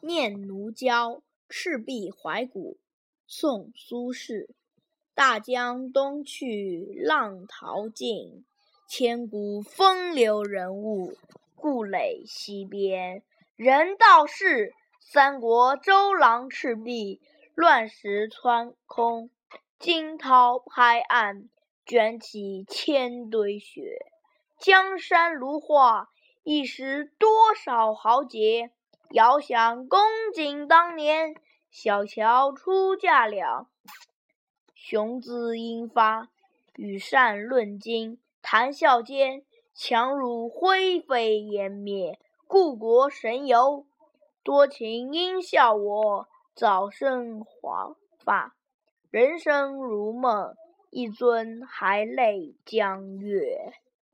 念奴娇·赤壁怀古，宋·苏轼。大江东去，浪淘尽，千古风流人物，故垒西边。人道是三国周郎赤壁，乱石穿空，惊涛拍岸，卷起千堆雪。江山如画，一时多少豪杰。遥想公瑾当年，小乔初嫁了。雄姿英发，羽扇纶巾，谈笑间，樯如灰飞烟灭。故国神游，多情应笑我，早生华发。人生如梦，一尊还酹江月。